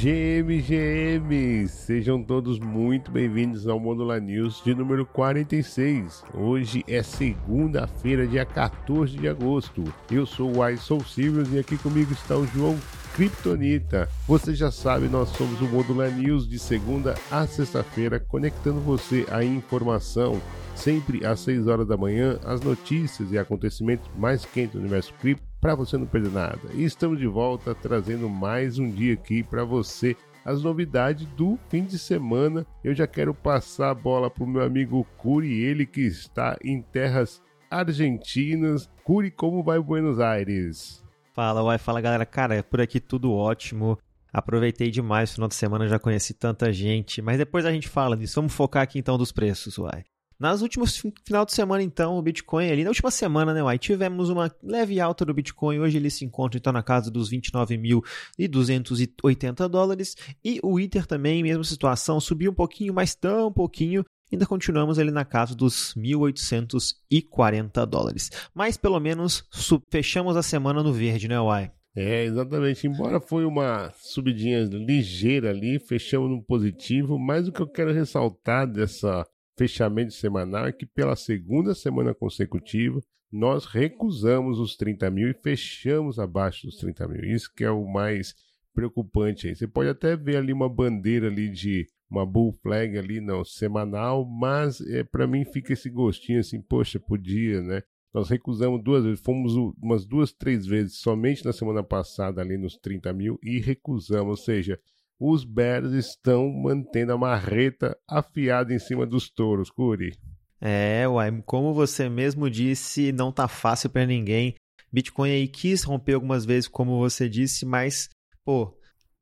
GM, GM, sejam todos muito bem-vindos ao Modular News de número 46. Hoje é segunda-feira, dia 14 de agosto. Eu sou o Aison Silvers e aqui comigo está o João Kryptonita. Você já sabe, nós somos o Modular News de segunda a sexta-feira, conectando você à informação sempre às 6 horas da manhã, as notícias e acontecimentos mais quentes do universo cripto para você não perder nada. E estamos de volta trazendo mais um dia aqui para você as novidades do fim de semana. Eu já quero passar a bola para o meu amigo Curi, ele que está em terras argentinas. Curi, como vai Buenos Aires? Fala, uai, fala galera. Cara, por aqui tudo ótimo. Aproveitei demais o final de semana, já conheci tanta gente, mas depois a gente fala disso. Vamos focar aqui então dos preços, uai. Nas últimas final de semana, então, o Bitcoin ali, na última semana, né, Uai, tivemos uma leve alta do Bitcoin. Hoje ele se encontra, então, na casa dos 29.280 dólares. E o Ether também, mesma situação, subiu um pouquinho, mas tão pouquinho. Ainda continuamos ali na casa dos 1.840 dólares. Mas pelo menos fechamos a semana no verde, né, Uai? É, exatamente. Embora foi uma subidinha ligeira ali, fechamos no positivo, mas o que eu quero ressaltar dessa fechamento semanal é que pela segunda semana consecutiva nós recusamos os 30 mil e fechamos abaixo dos 30 mil. Isso que é o mais preocupante aí. Você pode até ver ali uma bandeira ali de uma bull flag ali, não, semanal, mas é, para mim fica esse gostinho assim, poxa, podia, né? Nós recusamos duas vezes, fomos umas duas, três vezes somente na semana passada ali nos 30 mil e recusamos, ou seja, os Bears estão mantendo a marreta afiada em cima dos touros, Curi. É, uai, como você mesmo disse, não tá fácil para ninguém. Bitcoin aí quis romper algumas vezes, como você disse, mas, pô,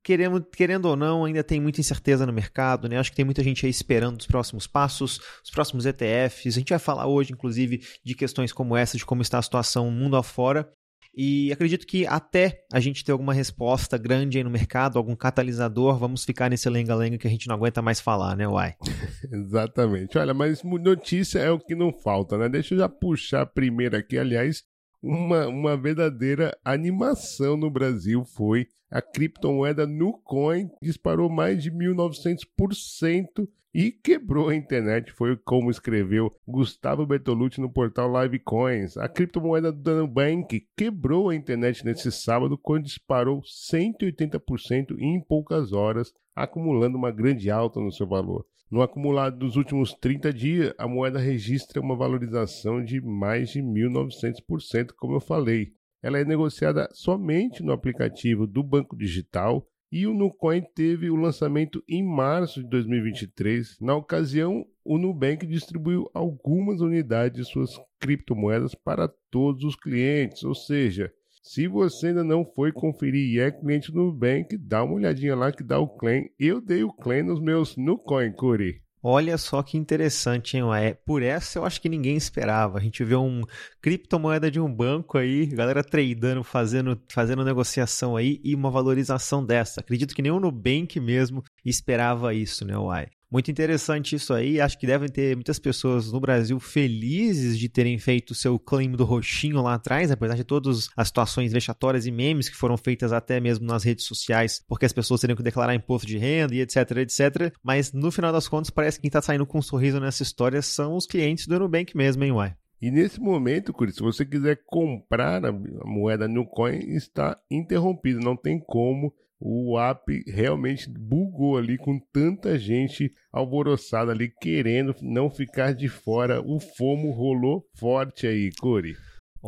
querendo, querendo ou não, ainda tem muita incerteza no mercado, né? Acho que tem muita gente aí esperando os próximos passos, os próximos ETFs. A gente vai falar hoje, inclusive, de questões como essa, de como está a situação mundo afora. E acredito que até a gente ter alguma resposta grande aí no mercado, algum catalisador, vamos ficar nesse lenga-lenga que a gente não aguenta mais falar, né, Uai? Exatamente. Olha, mas notícia é o que não falta, né? Deixa eu já puxar primeiro aqui, aliás, uma, uma verdadeira animação no Brasil foi a criptomoeda Nucoin disparou mais de 1900% e quebrou a internet, foi como escreveu Gustavo Bertolucci no portal Livecoins. A criptomoeda do Nubank quebrou a internet nesse sábado quando disparou 180% em poucas horas, acumulando uma grande alta no seu valor. No acumulado dos últimos 30 dias, a moeda registra uma valorização de mais de 1.900%, como eu falei. Ela é negociada somente no aplicativo do Banco Digital e o Nucoin teve o lançamento em março de 2023. Na ocasião, o Nubank distribuiu algumas unidades de suas criptomoedas para todos os clientes, ou seja, se você ainda não foi conferir e é cliente do Nubank, dá uma olhadinha lá que dá o claim. Eu dei o claim nos meus Nucoin, Curi. Olha só que interessante, hein? É, por essa eu acho que ninguém esperava. A gente vê um criptomoeda de um banco aí, galera tradando, fazendo, fazendo negociação aí e uma valorização dessa. Acredito que nem o Nubank mesmo esperava isso, né, Uai? Muito interessante isso aí. Acho que devem ter muitas pessoas no Brasil felizes de terem feito o seu claim do roxinho lá atrás, apesar de todas as situações vexatórias e memes que foram feitas até mesmo nas redes sociais, porque as pessoas teriam que declarar imposto de renda e etc, etc. Mas no final das contas, parece que quem está saindo com um sorriso nessa história são os clientes do Nubank mesmo, hein, uai? E nesse momento, Curi, se você quiser comprar a moeda Nucoin, está interrompido, não tem como o app realmente bugou ali com tanta gente alvoroçada ali querendo não ficar de fora. O FOMO rolou forte aí, Cori.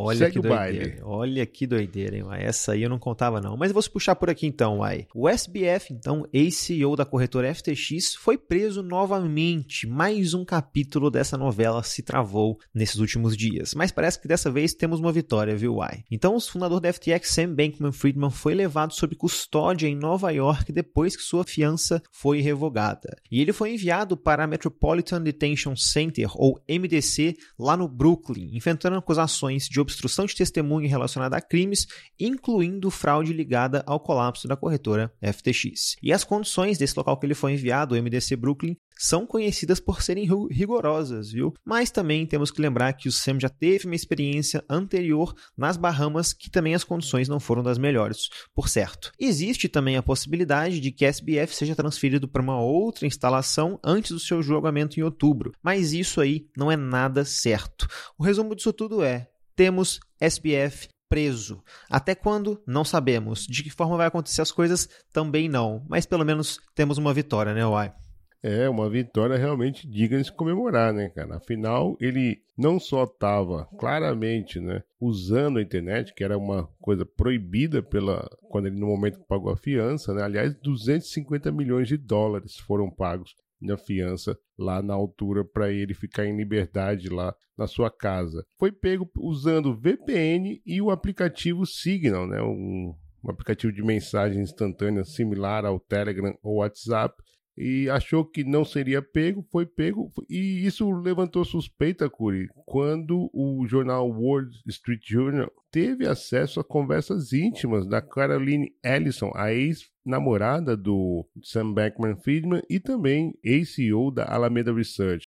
Olha Segue que doideira. Olha que doideira, hein? Essa aí eu não contava, não. Mas vou se puxar por aqui então, uai. O SBF, então, ex-CEO da corretora FTX, foi preso novamente. Mais um capítulo dessa novela se travou nesses últimos dias. Mas parece que dessa vez temos uma vitória, viu, uai? Então, o fundador da FTX, Sam Bankman-Friedman, foi levado sob custódia em Nova York depois que sua fiança foi revogada. E ele foi enviado para a Metropolitan Detention Center, ou MDC, lá no Brooklyn, enfrentando acusações de obstrução de testemunha relacionada a crimes, incluindo fraude ligada ao colapso da corretora FTX. E as condições desse local que ele foi enviado, o MDC Brooklyn, são conhecidas por serem rigorosas, viu? Mas também temos que lembrar que o Sam já teve uma experiência anterior nas Bahamas que também as condições não foram das melhores, por certo. Existe também a possibilidade de que SBF seja transferido para uma outra instalação antes do seu julgamento em outubro, mas isso aí não é nada certo. O resumo disso tudo é: temos SBF preso. Até quando? Não sabemos. De que forma vai acontecer as coisas? Também não. Mas pelo menos temos uma vitória, né, Uai? É, uma vitória realmente digna de se comemorar, né, cara? Afinal, ele não só estava claramente, né, usando a internet, que era uma coisa proibida pela quando ele no momento pagou a fiança, né? Aliás, 250 milhões de dólares foram pagos na fiança lá na altura para ele ficar em liberdade lá na sua casa. Foi pego usando VPN e o aplicativo Signal, né? Um, um aplicativo de mensagem instantânea similar ao Telegram ou WhatsApp e achou que não seria pego, foi pego, e isso levantou suspeita, Curi, quando o jornal Wall Street Journal teve acesso a conversas íntimas da Caroline Ellison, a ex-namorada do Sam Beckman-Friedman e também ex-CEO da Alameda Research.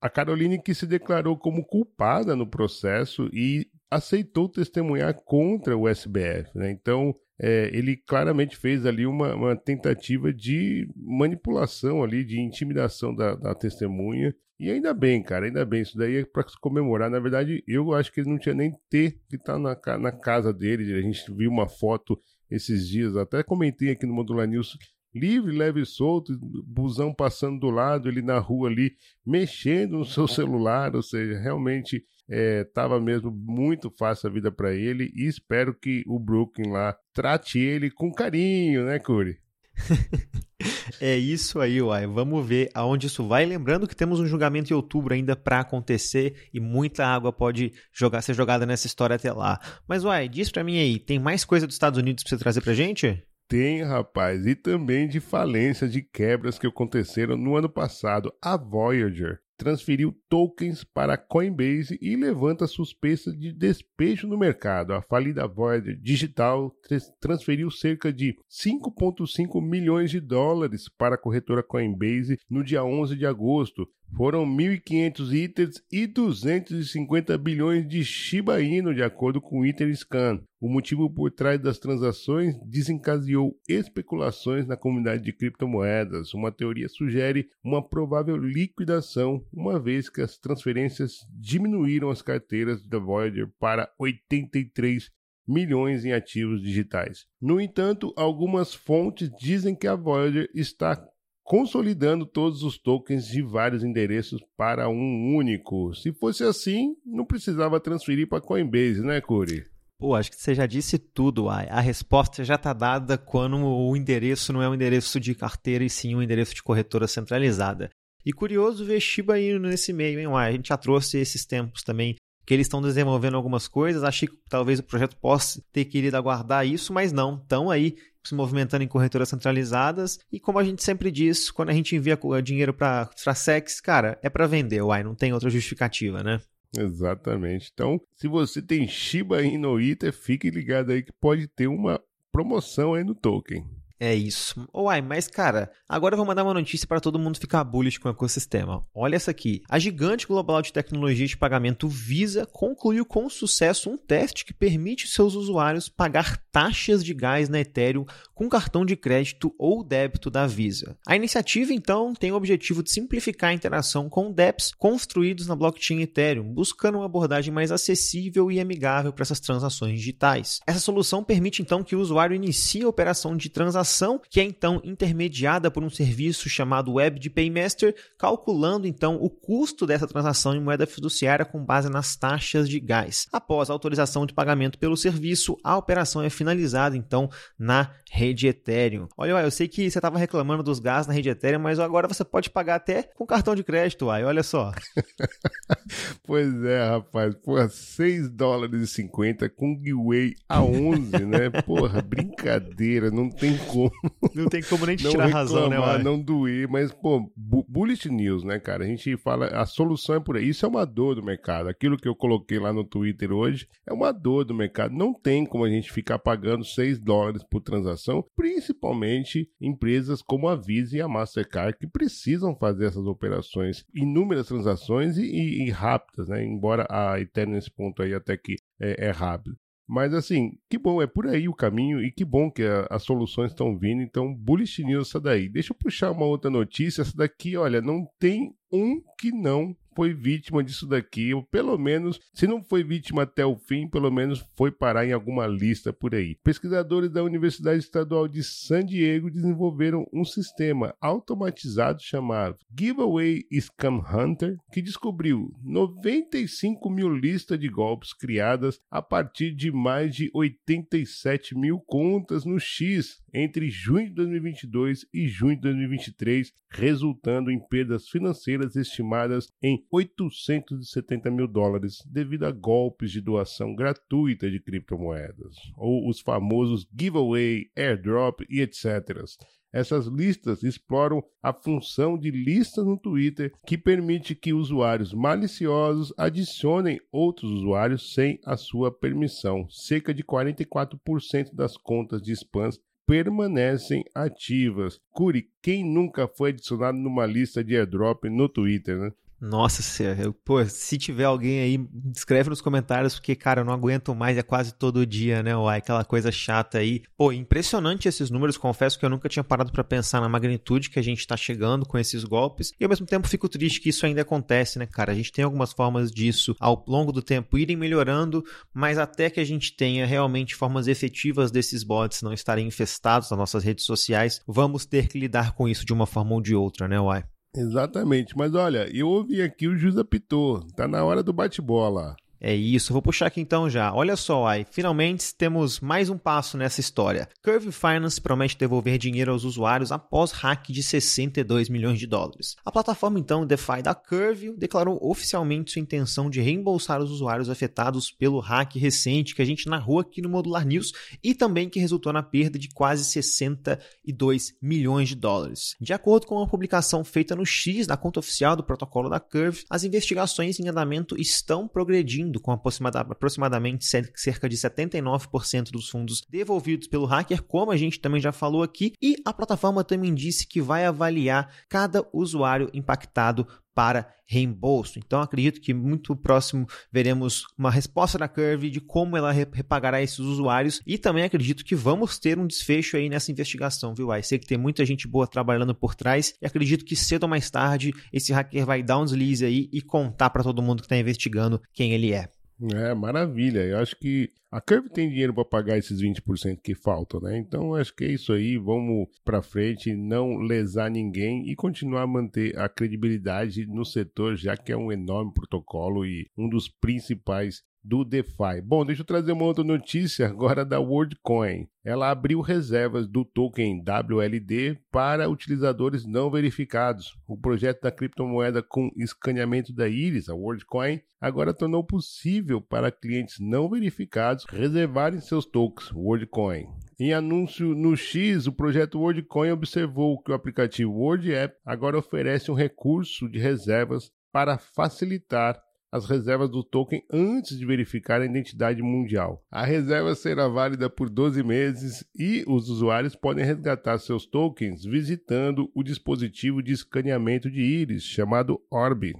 A Caroline que se declarou como culpada no processo e aceitou testemunhar contra o SBF. Né? Então, é, ele claramente fez ali uma, uma, tentativa de manipulação ali, de intimidação da, da, testemunha. E ainda bem, cara, ainda bem. Isso daí é para se comemorar. Na verdade, eu acho que ele não tinha nem ter que estar tá na, na casa dele. A gente viu uma foto esses dias, até comentei aqui no Modular News livre, leve e solto, busão passando do lado, ele na rua ali, mexendo no seu celular, ou seja, realmente estava é, mesmo muito fácil a vida para ele e espero que o Brooklyn lá trate ele com carinho, né, Curi? é isso aí, Uai. Vamos ver aonde isso vai. Lembrando que temos um julgamento em outubro ainda para acontecer e muita água pode jogar, ser jogada nessa história até lá. Mas, Uai, diz para mim aí, tem mais coisa dos Estados Unidos para você trazer pra gente? Tem, rapaz, e também de falências de quebras que aconteceram no ano passado. A Voyager transferiu tokens para Coinbase e levanta suspeita de despejo no mercado. A falida Voyager Digital transferiu cerca de 5,5 milhões de dólares para a corretora Coinbase no dia 11 de agosto, foram 1.500 itens e 250 bilhões de Shiba Inu, de acordo com o Interscan. O motivo por trás das transações desencadeou especulações na comunidade de criptomoedas. Uma teoria sugere uma provável liquidação, uma vez que as transferências diminuíram as carteiras da Voyager para 83 milhões em ativos digitais. No entanto, algumas fontes dizem que a Voyager está consolidando todos os tokens de vários endereços para um único. Se fosse assim, não precisava transferir para Coinbase, né, Curi? Pô, acho que você já disse tudo, Ai. A resposta já está dada quando o endereço não é um endereço de carteira e sim um endereço de corretora centralizada. E curioso ver Shiba Inu nesse meio, hein, Ai? A gente já trouxe esses tempos também que eles estão desenvolvendo algumas coisas. Achei que talvez o projeto possa ter querido aguardar isso, mas não. Estão aí se movimentando em corretoras centralizadas. E como a gente sempre diz, quando a gente envia dinheiro para SEX, cara, é para vender, uai, não tem outra justificativa, né? Exatamente. Então, se você tem Shiba Inu Ita, fique ligado aí que pode ter uma promoção aí no token. É isso. Uai, mas cara, agora eu vou mandar uma notícia para todo mundo ficar bullish com o ecossistema. Olha essa aqui. A gigante global de tecnologia de pagamento Visa concluiu com sucesso um teste que permite seus usuários pagar taxas de gás na Ethereum com cartão de crédito ou débito da Visa. A iniciativa, então, tem o objetivo de simplificar a interação com DEPs construídos na blockchain Ethereum, buscando uma abordagem mais acessível e amigável para essas transações digitais. Essa solução permite, então, que o usuário inicie a operação de transação transação, que é então intermediada por um serviço chamado Web de Paymaster, calculando então o custo dessa transação em moeda fiduciária com base nas taxas de gás. Após a autorização de pagamento pelo serviço, a operação é finalizada então na rede Ethereum. Olha, eu sei que você estava reclamando dos gastos na rede Ethereum, mas agora você pode pagar até com cartão de crédito, uai, olha só. pois é, rapaz, porra, 6 dólares e 50 com giveaway a 11, né? Porra, brincadeira, não tem como. Não tem como nem te tirar razão, né, uai? Não doer, mas, pô, bullish news, né, cara? A gente fala, a solução é por aí. Isso é uma dor do mercado. Aquilo que eu coloquei lá no Twitter hoje é uma dor do mercado. Não tem como a gente ficar pagando 6 dólares por transação, principalmente empresas como a Visa e a Mastercard que precisam fazer essas operações, inúmeras transações e, e, e rápidas, né? Embora a Ethereum nesse ponto aí até que é, é rápido. Mas assim, que bom, é por aí o caminho e que bom que a, as soluções estão vindo. Então, bullish news essa daí. Deixa eu puxar uma outra notícia. Essa daqui, olha, não tem um que não foi vítima disso daqui, ou pelo menos, se não foi vítima até o fim, pelo menos foi parar em alguma lista por aí. Pesquisadores da Universidade Estadual de San Diego desenvolveram um sistema automatizado chamado Giveaway Scam Hunter, que descobriu 95 mil listas de golpes criadas a partir de mais de 87 mil contas no X entre junho de 2022 e junho de 2023, resultando em perdas financeiras estimadas em 870 mil dólares devido a golpes de doação gratuita de criptomoedas, ou os famosos giveaway, airdrop e etc. Essas listas exploram a função de listas no Twitter que permite que usuários maliciosos adicionem outros usuários sem a sua permissão. Cerca de 44% das contas de spams permanecem ativas. Curi, quem nunca foi adicionado numa lista de airdrop no Twitter, né? Nossa senhora, pô, se tiver alguém aí, escreve nos comentários, porque, cara, eu não aguento mais, é quase todo dia, né? Uai, aquela coisa chata aí. Pô, impressionante esses números, confesso que eu nunca tinha parado para pensar na magnitude que a gente tá chegando com esses golpes. E ao mesmo tempo fico triste que isso ainda acontece, né, cara? A gente tem algumas formas disso ao longo do tempo irem melhorando, mas até que a gente tenha realmente formas efetivas desses bots não estarem infestados nas nossas redes sociais, vamos ter que lidar com isso de uma forma ou de outra, né, Uai? Exatamente. Mas olha, eu ouvi aqui o juiz apitou. Tá na hora do bate-bola. É isso, vou puxar aqui então já. Olha só, aí, finalmente temos mais um passo nessa história. Curve Finance promete devolver dinheiro aos usuários após hack de 62 milhões de dólares. A plataforma então DeFi da Curve declarou oficialmente sua intenção de reembolsar os usuários afetados pelo hack recente que a gente narrou aqui no Modular News e também que resultou na perda de quase 62 milhões de dólares. De acordo com uma publicação feita no X da conta oficial do protocolo da Curve, as investigações em andamento estão progredindo com aproximadamente cerca de 79% dos fundos devolvidos pelo hacker, como a gente também já falou aqui, e a plataforma também disse que vai avaliar cada usuário impactado para reembolso. Então acredito que muito próximo veremos uma resposta da Curve de como ela repagará esses usuários e também acredito que vamos ter um desfecho aí nessa investigação, viu? Aí sei que tem muita gente boa trabalhando por trás e acredito que cedo ou mais tarde esse hacker vai dar um deslize aí e contar para todo mundo que está investigando quem ele é. É, maravilha. Eu acho que a Curve tem dinheiro para pagar esses 20% que faltam, né? Então acho que é isso aí. Vamos para frente, não lesar ninguém e continuar a manter a credibilidade no setor, já que é um enorme protocolo e um dos principais do DeFi. Bom, deixa eu trazer uma outra notícia agora da WorldCoin. Ela abriu reservas do token WLD para utilizadores não verificados. O projeto da criptomoeda com escaneamento da íris, a WorldCoin, agora tornou possível para clientes não verificados reservarem seus tokens WorldCoin. Em anúncio no X, o projeto WorldCoin observou que o aplicativo WorldApp agora oferece um recurso de reservas para facilitar as reservas do token antes de verificar a identidade mundial. A reserva será válida por 12 meses e os usuários podem resgatar seus tokens visitando o dispositivo de escaneamento de íris chamado Orbi.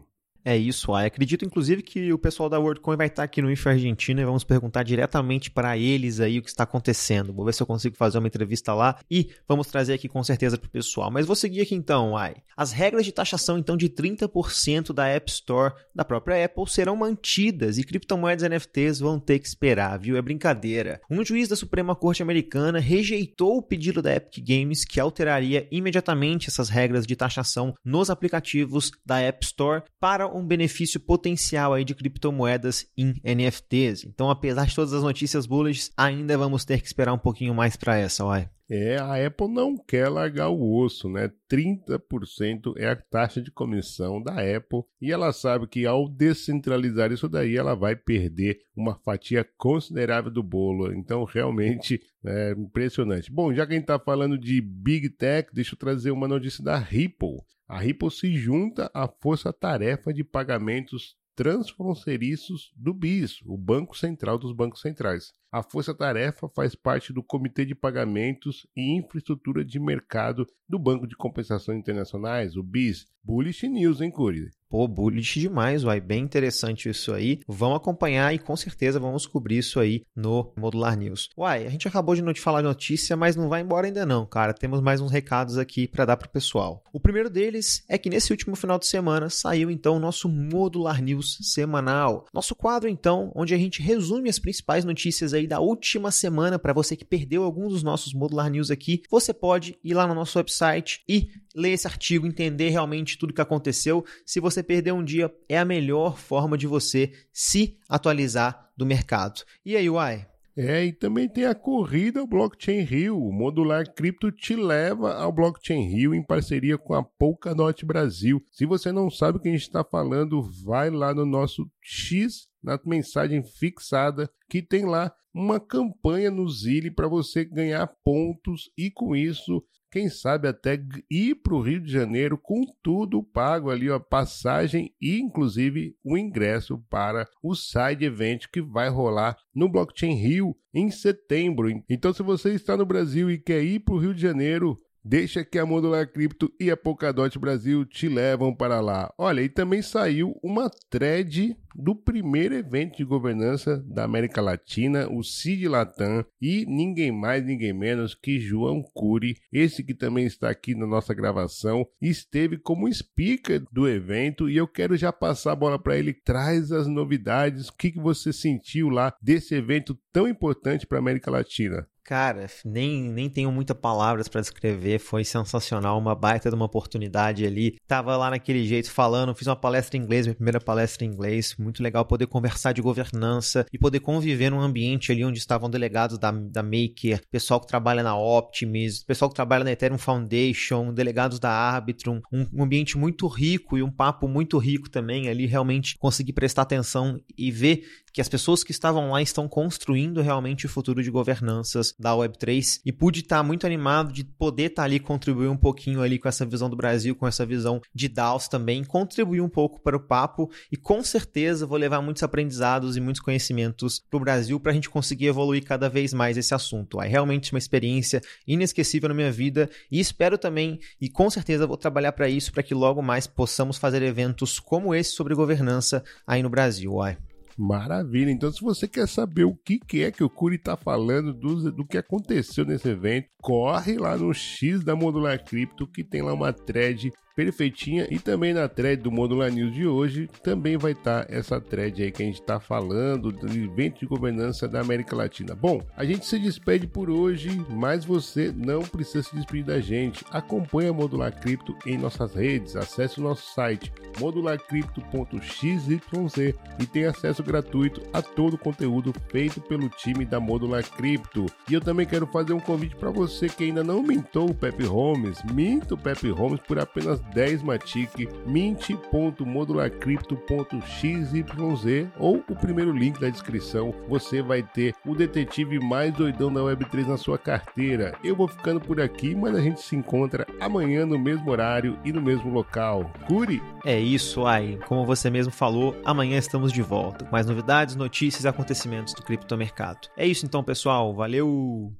É isso, aí. Acredito, inclusive, que o pessoal da WorldCoin vai estar aqui no Info Argentina e vamos perguntar diretamente para eles aí o que está acontecendo. Vou ver se eu consigo fazer uma entrevista lá e vamos trazer aqui com certeza para o pessoal. Mas vou seguir aqui então, ai. As regras de taxação, então, de 30% da App Store da própria Apple serão mantidas e criptomoedas NFTs vão ter que esperar, viu? É brincadeira. Um juiz da Suprema Corte Americana rejeitou o pedido da Epic Games que alteraria imediatamente essas regras de taxação nos aplicativos da App Store para um benefício potencial aí de criptomoedas em NFTs. Então, apesar de todas as notícias bullish, ainda vamos ter que esperar um pouquinho mais para essa, uai. É, a Apple não quer largar o osso, né? 30% é a taxa de comissão da Apple e ela sabe que ao descentralizar isso daí, ela vai perder uma fatia considerável do bolo. Então, realmente é impressionante. Bom, já que a gente está falando de Big Tech, deixa eu trazer uma notícia da Ripple. A Ripple se junta à força-tarefa de pagamentos transfronteiriços do BIS, o Banco Central dos Bancos Centrais. A Força Tarefa faz parte do Comitê de Pagamentos e Infraestrutura de Mercado do Banco de Compensações Internacionais, o BIS. Bullish News, hein, Curi? Pô, bullish demais, uai. Bem interessante isso aí. Vamos acompanhar e com certeza vamos cobrir isso aí no Modular News. Uai, a gente acabou de não te falar notícia, mas não vai embora ainda não, cara. Temos mais uns recados aqui para dar pro pessoal. O primeiro deles é que nesse último final de semana saiu então o nosso Modular News semanal. Nosso quadro então, onde a gente resume as principais notícias aí da última semana para você que perdeu alguns dos nossos Modular News aqui. Você pode ir lá no nosso website e ler esse artigo, entender realmente tudo que aconteceu. Se você perder um dia, é a melhor forma de você se atualizar do mercado. E aí, Uai? É, e também tem a corrida ao Blockchain Rio. O Modular Cripto te leva ao Blockchain Rio em parceria com a Polkadot Brasil. Se você não sabe o que a gente está falando, vai lá no nosso X, na mensagem fixada, que tem lá uma campanha no Zile para você ganhar pontos e com isso quem sabe até ir para o Rio de Janeiro com tudo pago ali, a passagem e inclusive o ingresso para o side event que vai rolar no Blockchain Rio em setembro. Então, se você está no Brasil e quer ir para o Rio de Janeiro, Deixa que a Modular Cripto e a Polkadot Brasil te levam para lá. Olha, e também saiu uma thread do primeiro evento de governança da América Latina, o CID Latam, e ninguém mais, ninguém menos que João Cury, esse que também está aqui na nossa gravação, esteve como speaker do evento e eu quero já passar a bola para ele. Traz as novidades, o que, que você sentiu lá desse evento tão importante para a América Latina? Cara, nem, nem tenho muitas palavras para descrever, foi sensacional, uma baita de uma oportunidade ali. Tava lá naquele jeito falando, fiz uma palestra em inglês, minha primeira palestra em inglês, muito legal poder conversar de governança e poder conviver num ambiente ali onde estavam delegados da, da Maker, pessoal que trabalha na Optimus, pessoal que trabalha na Ethereum Foundation, delegados da Arbitrum, um, um ambiente muito rico e um papo muito rico também ali, realmente conseguir prestar atenção e ver que as pessoas que estavam lá estão construindo realmente o futuro de governanças da Web3 e pude estar muito animado de poder estar ali contribuir um pouquinho ali com essa visão do Brasil, com essa visão de DAOs também, contribuir um pouco para o papo e com certeza vou levar muitos aprendizados e muitos conhecimentos para o Brasil para a gente conseguir evoluir cada vez mais esse assunto. É realmente uma experiência inesquecível na minha vida e espero também e com certeza vou trabalhar para isso, para que logo mais possamos fazer eventos como esse sobre governança aí no Brasil. Uai. Maravilha. Então, se você quer saber o que, é que o Curi está falando do, do que aconteceu nesse evento, corre lá no X da Modular Cripto, que tem lá uma thread perfeitinha. E também na thread do Modular News de hoje, também vai estar tá essa thread aí que a gente está falando do evento de governança da América Latina. Bom, a gente se despede por hoje, mas você não precisa se despedir da gente. Acompanhe a Modular Cripto em nossas redes, acesse o nosso site modularcrypto.xyz e tenha acesso gratuito a todo o conteúdo feito pelo time da Modular Cripto. E eu também quero fazer um convite para você que ainda não mintou o Pepe Holmes, minta o Pepe Holmes por apenas 10 Matic, mint.modularcrypto.xyz ou o primeiro link da descrição, você vai ter o detetive mais doidão da Web3 na sua carteira. Eu vou ficando por aqui, mas a gente se encontra amanhã no mesmo horário e no mesmo local. Curi! É isso aí, como você mesmo falou, amanhã estamos de volta. Mais novidades, notícias e acontecimentos do criptomercado. É isso então, pessoal. Valeu!